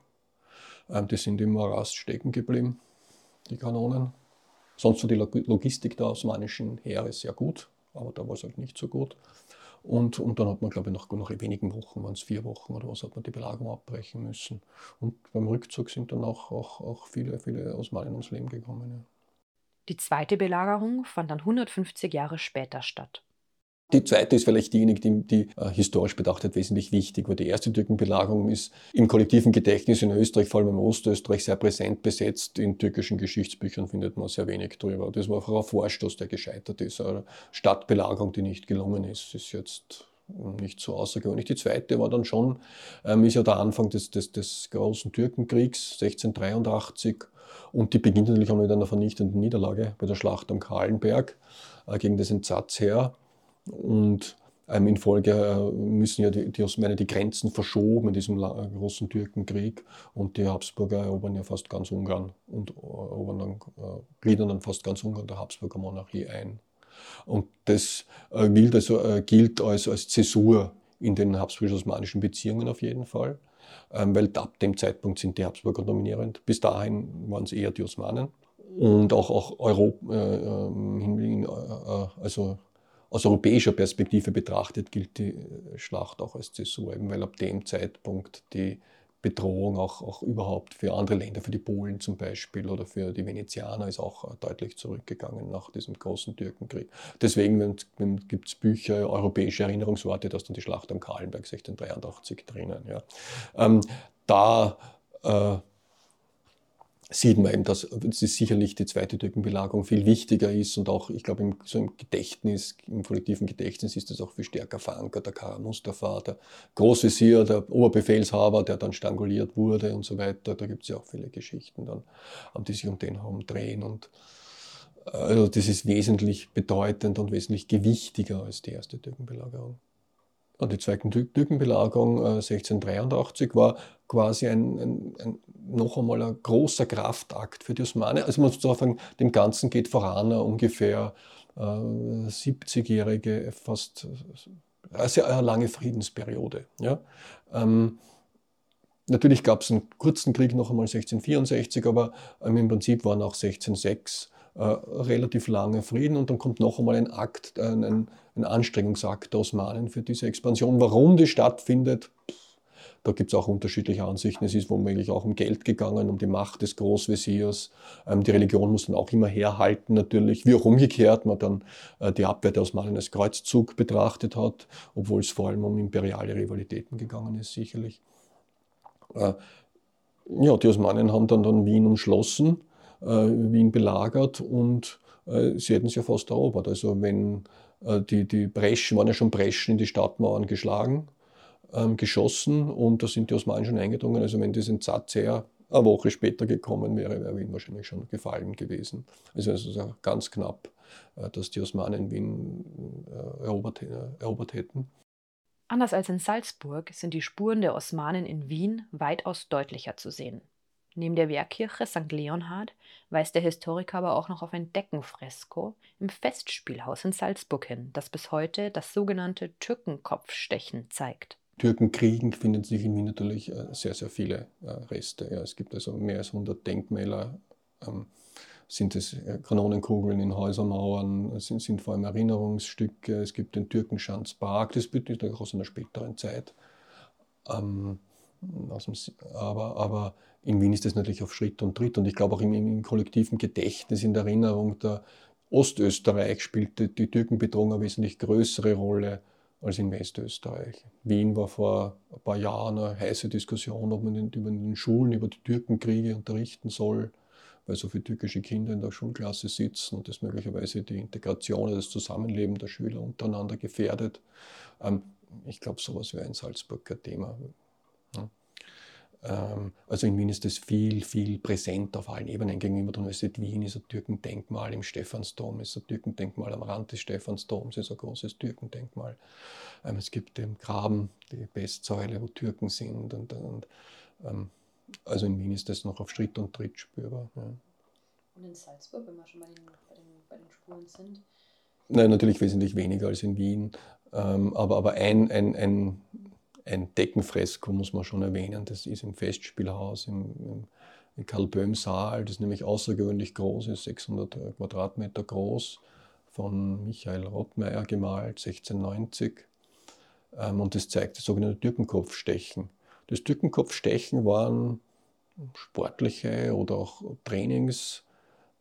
Ähm, die sind im Morast stecken geblieben, die Kanonen. Sonst war die Logistik der osmanischen Heere sehr gut, aber da war es halt nicht so gut. Und, und dann hat man, glaube ich, nach, nach wenigen Wochen, waren es vier Wochen oder was, hat man die Belagerung abbrechen müssen. Und beim Rückzug sind dann auch, auch, auch viele, viele Osmanen ums Leben gekommen. Ja. Die zweite Belagerung fand dann 150 Jahre später statt. Die zweite ist vielleicht diejenige, die, die äh, historisch betrachtet wesentlich wichtig war. Die erste Türkenbelagerung ist im kollektiven Gedächtnis in Österreich, vor allem im Ostösterreich, sehr präsent besetzt. In türkischen Geschichtsbüchern findet man sehr wenig drüber. Das war einfach ein Vorstoß, der gescheitert ist. Eine Stadtbelagerung, die nicht gelungen ist, ist jetzt nicht so außergewöhnlich. Die zweite war dann schon, ähm, ist ja der Anfang des, des, des großen Türkenkriegs 1683 und die beginnt natürlich auch mit einer vernichtenden Niederlage bei der Schlacht am Kahlenberg äh, gegen das Entsatzheer. Und ähm, in Folge äh, müssen ja die, die Osmanen die Grenzen verschoben in diesem großen Türkenkrieg und die Habsburger erobern ja fast ganz Ungarn und äh, erobern dann, äh, gliedern dann fast ganz Ungarn der Habsburger Monarchie ein. Und das äh, gilt, also, äh, gilt als, als Zäsur in den habsburgisch-osmanischen Beziehungen auf jeden Fall, ähm, weil ab dem Zeitpunkt sind die Habsburger dominierend. Bis dahin waren es eher die Osmanen. Und auch, auch Europa, äh, ähm, also aus europäischer Perspektive betrachtet gilt die Schlacht auch als Zäsur, eben weil ab dem Zeitpunkt die Bedrohung auch, auch überhaupt für andere Länder, für die Polen zum Beispiel oder für die Venezianer ist auch deutlich zurückgegangen nach diesem großen Türkenkrieg. Deswegen gibt es Bücher, europäische Erinnerungsworte, da ist dann die Schlacht am Kahlenberg 1683 drinnen. Ja. Ähm, da äh, sieht man eben, dass es sicherlich die zweite Türkenbelagerung viel wichtiger ist und auch, ich glaube, im, so im Gedächtnis, im kollektiven Gedächtnis ist es auch viel stärker verankert. Der Kara Mustafa, der Großvisier, der Oberbefehlshaber, der dann stranguliert wurde und so weiter. Da gibt es ja auch viele Geschichten dann, die sich um den herum drehen und also das ist wesentlich bedeutend und wesentlich gewichtiger als die erste Türkenbelagerung. Und die zweite Türkenbelagerung äh, 1683 war quasi ein, ein, ein, noch einmal ein großer Kraftakt für die Osmanen. Also man muss sagen, dem Ganzen geht voran ungefähr äh, 70-jährige, fast äh, sehr eine lange Friedensperiode. Ja? Ähm, natürlich gab es einen kurzen Krieg noch einmal 1664, aber ähm, im Prinzip waren auch 1606 äh, relativ lange Frieden und dann kommt noch einmal ein Akt, ein, ein, ein Anstrengungsakt der Osmanen für diese Expansion. Warum die stattfindet, da gibt es auch unterschiedliche Ansichten. Es ist womöglich auch um Geld gegangen, um die Macht des Großveziers. Ähm, die Religion muss dann auch immer herhalten, natürlich, wie auch umgekehrt man dann äh, die Abwehr der Osmanen als Kreuzzug betrachtet hat, obwohl es vor allem um imperiale Rivalitäten gegangen ist, sicherlich. Äh, ja, die Osmanen haben dann, dann Wien umschlossen, äh, Wien belagert und äh, sie hätten es ja fast erobert. Also wenn äh, die, die Breschen, waren ja schon Breschen in die Stadtmauern geschlagen, ähm, geschossen und da sind die Osmanen schon eingedrungen. Also wenn das in Zatzer eine Woche später gekommen wäre, wäre Wien wahrscheinlich schon gefallen gewesen. Also es ist ganz knapp, äh, dass die Osmanen Wien äh, erobert, äh, erobert hätten. Anders als in Salzburg sind die Spuren der Osmanen in Wien weitaus deutlicher zu sehen. Neben der Wehrkirche St. Leonhard weist der Historiker aber auch noch auf ein Deckenfresko im Festspielhaus in Salzburg hin, das bis heute das sogenannte Türkenkopfstechen zeigt. Türkenkriegen finden sich in Wien natürlich äh, sehr, sehr viele äh, Reste. Ja, es gibt also mehr als 100 Denkmäler. Ähm, sind es äh, Kanonenkugeln in Häusermauern, sind, sind vor allem Erinnerungsstücke. Es gibt den Türkenschanzpark, das wird auch aus einer späteren Zeit. Ähm, dem, aber, aber in Wien ist das natürlich auf Schritt und Tritt. Und ich glaube auch im, im kollektiven Gedächtnis, in der Erinnerung der Ostösterreich spielte die Türkenbedrohung eine wesentlich größere Rolle als in Westösterreich. Wien war vor ein paar Jahren eine heiße Diskussion, ob man in, über den Schulen über die Türkenkriege unterrichten soll, weil so viele türkische Kinder in der Schulklasse sitzen und das möglicherweise die Integration, das Zusammenleben der Schüler untereinander gefährdet. Ähm, ich glaube, sowas wäre in Salzburg kein Thema. Ähm, also in Wien ist das viel, viel präsent auf allen Ebenen gegenüber der Universität Wien ist ein Türkendenkmal im Stephansdom, ist ein Türkendenkmal am Rand des Stephansdoms, ist ein großes Türkendenkmal. Ähm, es gibt den Graben, die Bestsäule, wo Türken sind. Und, und ähm, also in Wien ist das noch auf Schritt und Tritt spürbar. Ja. Und in Salzburg, wenn wir schon mal bei den, bei den Spuren sind? Nein, natürlich wesentlich weniger als in Wien. aber, aber ein, ein, ein ein Deckenfresko muss man schon erwähnen. Das ist im Festspielhaus im, im Karl-Böhm-Saal, das nämlich außergewöhnlich groß ist, 600 Quadratmeter groß, von Michael Rottmeier gemalt, 1690. Ähm, und das zeigt das sogenannte Türkenkopfstechen. Das Türkenkopfstechen waren sportliche oder auch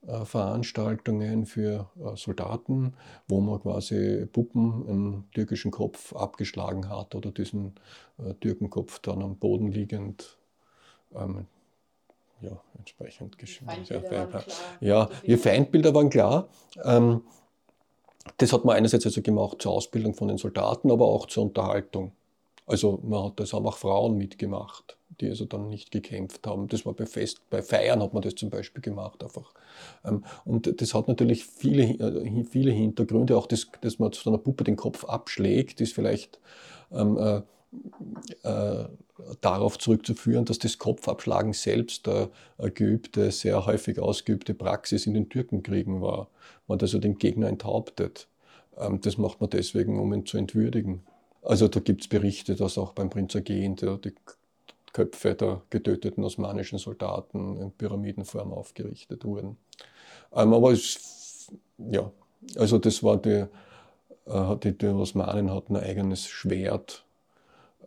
Trainingsveranstaltungen für äh, Soldaten, wo man quasi Puppen einen türkischen Kopf abgeschlagen hat oder diesen äh, Türkenkopf dann am Boden liegend ähm, ja, entsprechend geschrieben. Ja, die Feindbilder waren klar. Ähm, das hat man einerseits also gemacht zur Ausbildung von den Soldaten, aber auch zur Unterhaltung. Also man hat das haben auch Frauen mitgemacht, die also dann nicht gekämpft haben. Das war bei Fest, bei Feiern hat man das zum Beispiel gemacht einfach. Ähm, und das hat natürlich viele, äh, viele Hintergründe. Auch das, dass man zu einer Puppe den Kopf abschlägt, ist vielleicht ähm, äh, äh, darauf zurückzuführen, dass das Kopfabschlagen selbst eine geübte, sehr häufig ausgeübte Praxis in den Türkenkriegen war. Man hat also den Gegner enthauptet. Ähm, das macht man deswegen, um ihn zu entwürdigen. Also da gibt es Berichte, dass auch beim Prinz Eugen die Köpfe der getöteten osmanischen Soldaten in Pyramidenform aufgerichtet wurden. Ähm, aber es, ja, also das war die, äh, die, die Osmanen hatten ein eigenes Schwert,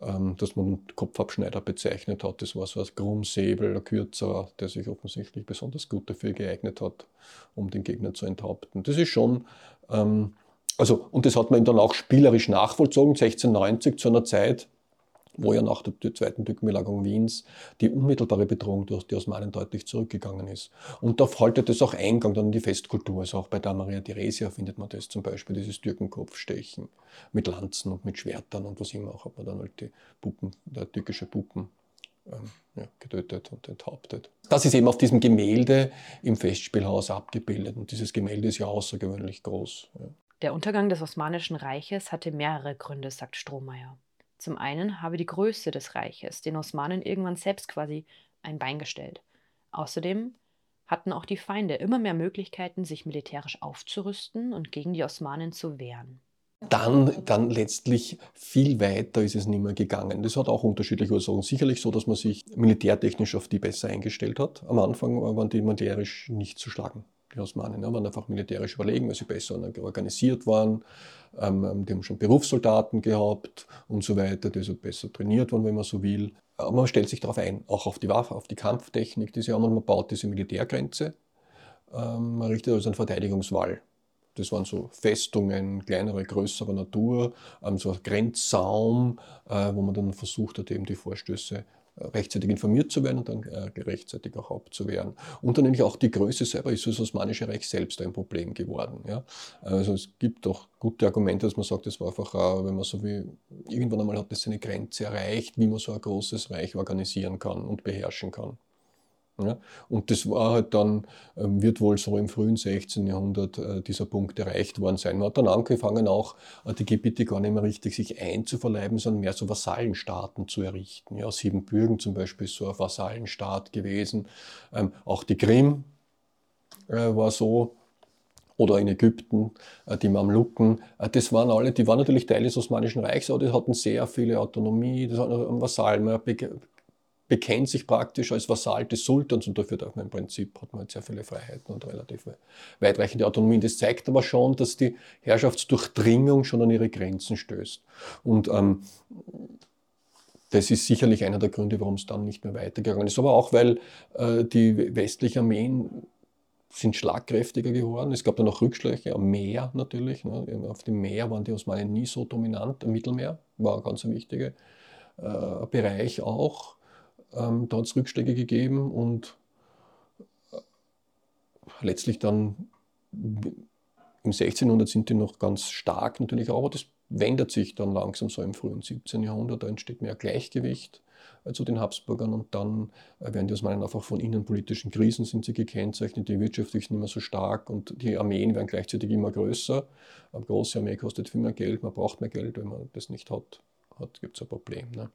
ähm, das man Kopfabschneider bezeichnet hat. Das war so ein Krummsäbel, ein kürzerer, der sich offensichtlich besonders gut dafür geeignet hat, um den Gegner zu enthaupten. Das ist schon, ähm, also, und das hat man ihm dann auch spielerisch nachvollzogen, 1690 zu einer Zeit, wo ja nach der zweiten Türkenbelagerung Wiens die unmittelbare Bedrohung durch die Osmanen deutlich zurückgegangen ist. Und da haltet es auch Eingang dann in die Festkultur. Also auch bei der Maria Theresia findet man das zum Beispiel, dieses Türkenkopfstechen mit Lanzen und mit Schwertern und was immer auch, hat man dann halt die Puppen, der türkische Puppen ähm, ja, getötet und enthauptet. Das ist eben auf diesem Gemälde im Festspielhaus abgebildet und dieses Gemälde ist ja außergewöhnlich groß. Der Untergang des Osmanischen Reiches hatte mehrere Gründe, sagt Strohmeier. Zum einen habe die Größe des Reiches den Osmanen irgendwann selbst quasi ein Bein gestellt. Außerdem hatten auch die Feinde immer mehr Möglichkeiten, sich militärisch aufzurüsten und gegen die Osmanen zu wehren. Dann, dann letztlich viel weiter ist es nicht mehr gegangen. Das hat auch unterschiedliche Ursachen. Sicherlich so, dass man sich militärtechnisch auf die besser eingestellt hat. Am Anfang waren die militärisch nicht zu schlagen die Osmanen ne, waren einfach militärisch überlegen, weil sie besser organisiert waren. Ähm, ähm, die haben schon Berufssoldaten gehabt und so weiter, die so besser trainiert waren, wenn man so will. Aber man stellt sich darauf ein, auch auf die Waffe, auf die Kampftechnik, die sie haben und man baut diese Militärgrenze. Ähm, man richtet also einen Verteidigungswall. Das waren so Festungen, kleinere, größere Natur, ähm, so ein Grenzsaum, äh, wo man dann versucht hat, eben die Vorstöße rechtzeitig informiert zu werden und dann äh, rechtzeitig auch abzuwehren. Und dann nämlich auch die Größe selber ist für das Osmanische Reich selbst ein Problem geworden. Ja? Also es gibt auch gute Argumente, dass man sagt, es war einfach, äh, wenn man so wie, irgendwann einmal hat das seine Grenze erreicht, wie man so ein großes Reich organisieren kann und beherrschen kann. Ja, und das war halt dann, ähm, wird wohl so im frühen 16. Jahrhundert äh, dieser Punkt erreicht worden sein. Man hat dann angefangen, auch äh, die Gebiete gar nicht mehr richtig sich einzuverleiben, sondern mehr so Vasallenstaaten zu errichten. Ja, Siebenbürgen zum Beispiel ist so ein Vasallenstaat gewesen. Ähm, auch die Krim äh, war so, oder in Ägypten, die Mamluken, das waren alle, die waren natürlich Teil des Osmanischen Reichs, aber die hatten sehr viele Autonomie, das hatten Vasallen, bekennt sich praktisch als Vasall des Sultans und dafür darf man im Prinzip, hat man halt sehr viele Freiheiten und relativ weitreichende Autonomie. Das zeigt aber schon, dass die Herrschaftsdurchdringung schon an ihre Grenzen stößt. Und ähm, das ist sicherlich einer der Gründe, warum es dann nicht mehr weitergegangen ist. Aber auch, weil äh, die westlichen Armeen sind schlagkräftiger geworden. Es gab dann noch Rückschläge am Meer natürlich. Ne. Auf dem Meer waren die Osmanen nie so dominant. Im Mittelmeer war ein ganz wichtiger äh, Bereich auch. Ähm, da hat es Rückschläge gegeben und äh, letztlich dann im 1600 sind die noch ganz stark natürlich, aber das wendet sich dann langsam so im frühen 17. Jahrhundert, da entsteht mehr Gleichgewicht äh, zu den Habsburgern und dann äh, werden die Osmanen einfach von innenpolitischen Krisen sind sie gekennzeichnet, die wirtschaftlich nicht mehr so stark und die Armeen werden gleichzeitig immer größer. Eine große Armee kostet viel mehr Geld, man braucht mehr Geld, wenn man das nicht hat, hat gibt es ein Problem. Ne?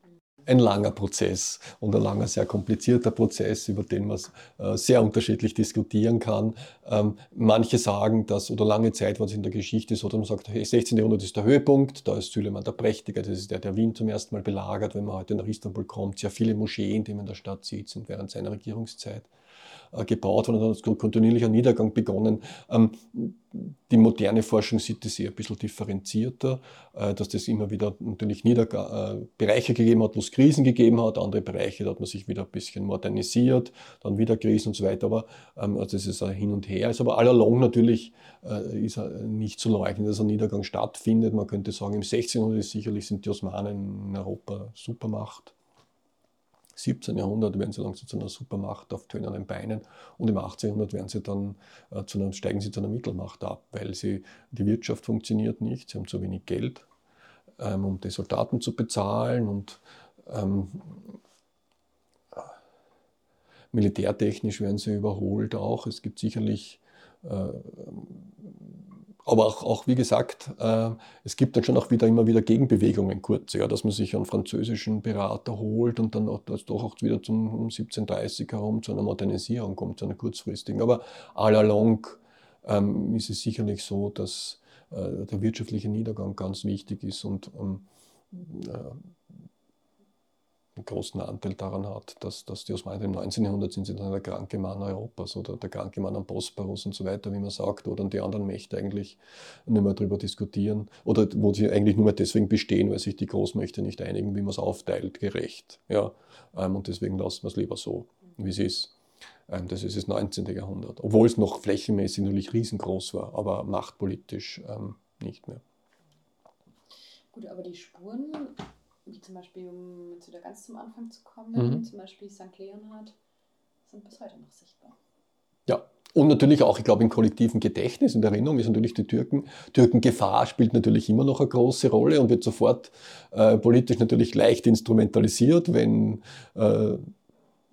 Ein langer Prozess und ein langer, sehr komplizierter Prozess, über den man äh, sehr unterschiedlich diskutieren kann. Ähm, manche sagen, dass, oder lange Zeit war es in der Geschichte so, dass man sagt, hey, 16. Jahrhundert ist der Höhepunkt, da ist Süleyman der Prächtige, das ist der, der Wien zum ersten Mal belagert, wenn man heute nach Istanbul kommt. Sehr viele Moscheen, die man in der Stadt sieht, sind während seiner Regierungszeit gebaut worden, dann hat kontinuierlicher Niedergang begonnen. Ähm, die moderne Forschung sieht das eher ein bisschen differenzierter, äh, dass das immer wieder natürlich Niedergang, äh, Bereiche gegeben hat, wo es Krisen gegeben hat, andere Bereiche, da hat man sich wieder ein bisschen modernisiert, dann wieder Krisen und so weiter, aber ähm, also das ist ein Hin und Her. Ist aber all along natürlich ist nicht zu leugnen, dass ein Niedergang stattfindet. Man könnte sagen, im 16. Jahrhundert sicherlich sind die Osmanen in Europa Supermacht 17. Jahrhundert werden sie langsam zu einer Supermacht auf tönernen Beinen und im 18. Jahrhundert werden sie dann äh, zu einer, steigen sie zu einer Mittelmacht ab, weil sie, die Wirtschaft funktioniert nicht, sie haben zu wenig Geld, ähm, um die Soldaten zu bezahlen und ähm, militärtechnisch werden sie überholt auch. Es gibt sicherlich äh, aber auch, auch wie gesagt, äh, es gibt dann schon auch wieder immer wieder Gegenbewegungen kurz, ja, dass man sich einen französischen Berater holt und dann auch, das doch auch wieder zum um 1730 herum zu einer Modernisierung kommt, zu einer kurzfristigen. Aber all along ähm, ist es sicherlich so, dass äh, der wirtschaftliche Niedergang ganz wichtig ist und ähm, äh, einen großen Anteil daran hat, dass, dass die Osmanen im 19. Jahrhundert sind sie dann der kranke Mann Europas oder der kranke Mann am Bosporus und so weiter, wie man sagt, wo dann die anderen Mächte eigentlich nicht mehr darüber diskutieren oder wo sie eigentlich nur mehr deswegen bestehen, weil sich die Großmächte nicht einigen, wie man es aufteilt, gerecht. Ja, ähm, und deswegen lassen wir es lieber so, wie es ist. Ähm, das ist das 19. Jahrhundert, obwohl es noch flächenmäßig natürlich riesengroß war, aber machtpolitisch ähm, nicht mehr. Gut, aber die Spuren wie zum Beispiel, um jetzt wieder ganz zum Anfang zu kommen, mhm. zum Beispiel St. Leonhard, sind bis heute noch sichtbar. Ja, und natürlich auch, ich glaube, im kollektiven Gedächtnis, in der Erinnerung ist natürlich die Türken. Türkengefahr spielt natürlich immer noch eine große Rolle und wird sofort äh, politisch natürlich leicht instrumentalisiert, wenn äh,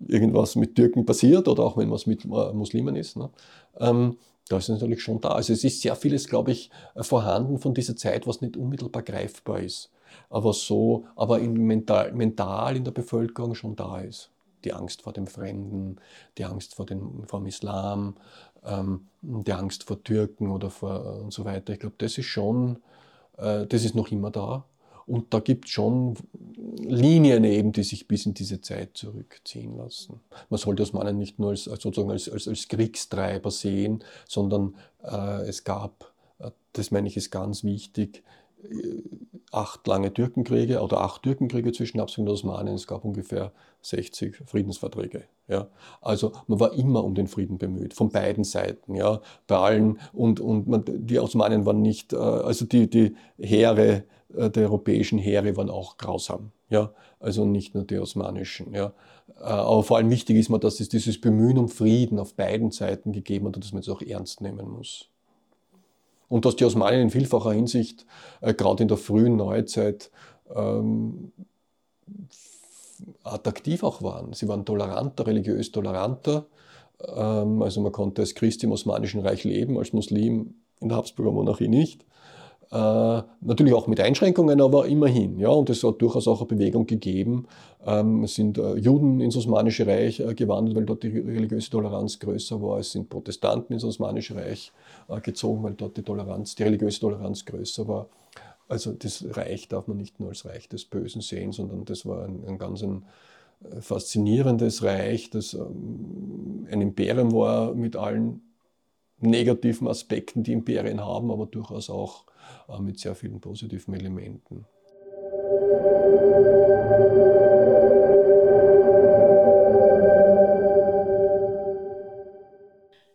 irgendwas mit Türken passiert oder auch wenn was mit äh, Muslimen ist. Ne? Ähm, da ist es natürlich schon da. Also es ist sehr vieles, glaube ich, vorhanden von dieser Zeit, was nicht unmittelbar greifbar ist aber so, aber in mental, mental in der Bevölkerung schon da ist. Die Angst vor dem Fremden, die Angst vor, dem, vor dem Islam, ähm, die Angst vor Türken oder vor und so weiter. Ich glaube, das ist schon, äh, das ist noch immer da. Und da gibt es schon Linien eben, die sich bis in diese Zeit zurückziehen lassen. Man sollte Osmanen nicht nur als, sozusagen als, als, als Kriegstreiber sehen, sondern äh, es gab, äh, das meine ich ist ganz wichtig, acht lange Türkenkriege oder acht Türkenkriege zwischen Habsburg und Osmanen. Es gab ungefähr 60 Friedensverträge. Ja. Also man war immer um den Frieden bemüht, von beiden Seiten. Ja. Bei allen und, und man, die Osmanen waren nicht, äh, also die, die Heere, äh, der europäischen Heere waren auch grausam. Ja. Also nicht nur die osmanischen. Ja. Äh, aber vor allem wichtig ist mir, dass es dieses Bemühen um Frieden auf beiden Seiten gegeben hat und dass man es auch ernst nehmen muss. Und dass die Osmanen in vielfacher Hinsicht, äh, gerade in der frühen Neuzeit, ähm, attraktiv auch waren. Sie waren toleranter, religiös toleranter. Ähm, also man konnte als Christ im Osmanischen Reich leben, als Muslim in der Habsburger Monarchie nicht. Äh, natürlich auch mit Einschränkungen, aber immerhin. Ja, und es hat durchaus auch eine Bewegung gegeben. Ähm, es sind äh, Juden ins Osmanische Reich äh, gewandert, weil dort die religiöse Toleranz größer war. Es sind Protestanten ins Osmanische Reich äh, gezogen, weil dort die Toleranz, die religiöse Toleranz größer war. Also das Reich darf man nicht nur als Reich des Bösen sehen, sondern das war ein, ein ganz ein äh, faszinierendes Reich, das ähm, ein Imperium war mit allen negativen Aspekten, die Imperien haben, aber durchaus auch äh, mit sehr vielen positiven Elementen.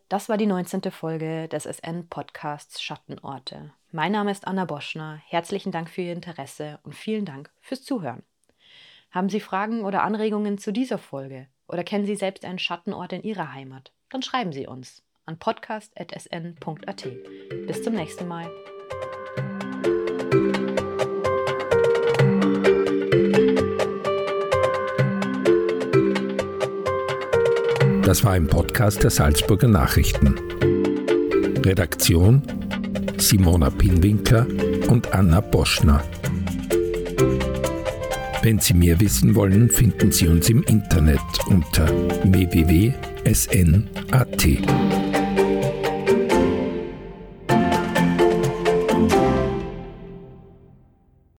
Das war die 19. Folge des SN-Podcasts Schattenorte. Mein Name ist Anna Boschner. Herzlichen Dank für Ihr Interesse und vielen Dank fürs Zuhören. Haben Sie Fragen oder Anregungen zu dieser Folge oder kennen Sie selbst einen Schattenort in Ihrer Heimat? Dann schreiben Sie uns an podcast.sn.at. Bis zum nächsten Mal. Das war ein Podcast der Salzburger Nachrichten. Redaktion Simona Pinwinkler und Anna Boschner. Wenn Sie mehr wissen wollen, finden Sie uns im Internet unter www.sn.at.